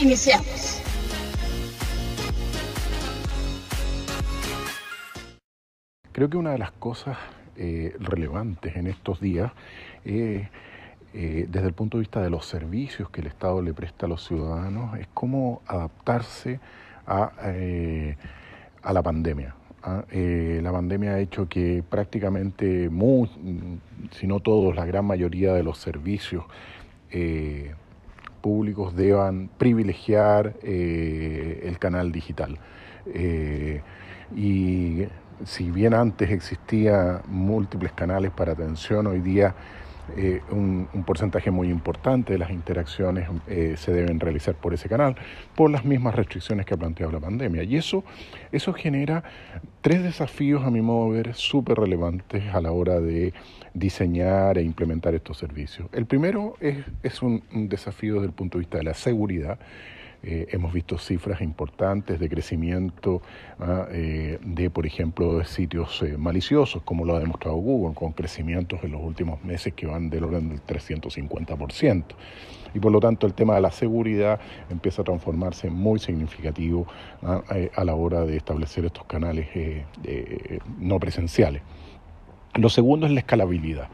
Iniciamos. Creo que una de las cosas eh, relevantes en estos días eh, eh, desde el punto de vista de los servicios que el Estado le presta a los ciudadanos es cómo adaptarse a, a la pandemia. ¿ah? la pandemia ha hecho que prácticamente, si no todos, la gran mayoría de los servicios públicos deban privilegiar el canal digital. y si bien antes existía múltiples canales para atención, hoy día eh, un, porcentaje muy importante de las interacciones eh, se deben realizar por ese canal, por las mismas restricciones que ha planteado la pandemia. Y eso, eso genera tres desafíos, a mi modo de ver, súper relevantes a la hora de diseñar e implementar estos servicios. El primero es, es un desafío desde el punto de vista de la seguridad. Eh, hemos visto cifras importantes de crecimiento ah, eh, de, por ejemplo, de sitios eh, maliciosos, como lo ha demostrado Google, con crecimientos en los últimos meses que van del orden del 350%. Y por lo tanto el tema de la seguridad empieza a transformarse muy significativo ah, a la hora de establecer estos canales no presenciales. Lo segundo es la escalabilidad.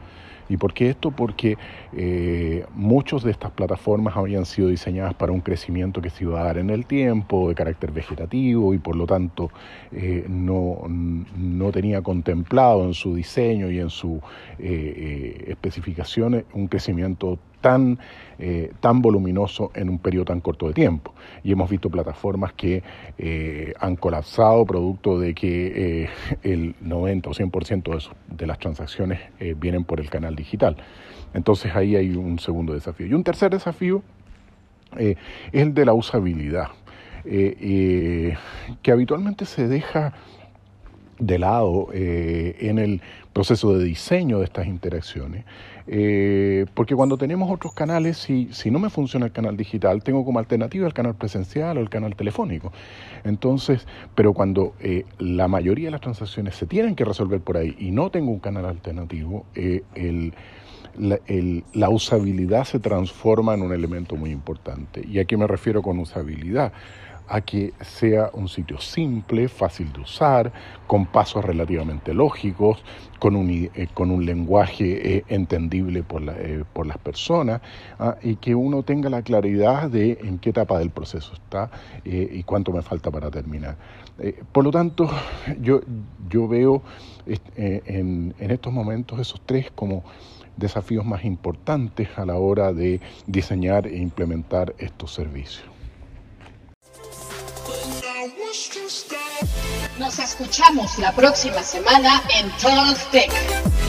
¿Y por qué esto? Porque eh, muchas de estas plataformas habían sido diseñadas para un crecimiento que se iba a dar en el tiempo, de carácter vegetativo, y por lo tanto eh, no, no, tenía contemplado en su diseño y en sus eh, especificaciones un crecimiento tan, eh, tan voluminoso en un periodo tan corto de tiempo. Y hemos visto plataformas que eh, han colapsado producto de que eh, el 90 o 100% de, de las transacciones vienen por el canal digital. Entonces ahí hay un segundo desafío. Y un tercer desafío es el de la usabilidad, que habitualmente se deja de lado en el proceso de diseño de estas interacciones. Eh, porque cuando tenemos otros canales, si, si no me funciona el canal digital, tengo como alternativa el canal presencial o el canal telefónico. Entonces, pero cuando eh, la mayoría de las transacciones se tienen que resolver por ahí y no tengo un canal alternativo, eh, la, la, usabilidad se transforma en un elemento muy importante. ¿Y a qué me refiero con usabilidad? A que sea un sitio simple, fácil de usar, con pasos relativamente lógicos, con un, eh, con un lenguaje eh, entendible por, la, eh, por, las personas ah, y que uno tenga la claridad de en qué etapa del proceso está y cuánto me falta para terminar. por lo tanto, yo, yo veo en, en estos momentos esos tres como desafíos más importantes a la hora de diseñar e implementar estos servicios. Nos escuchamos la próxima semana en Talk Tech.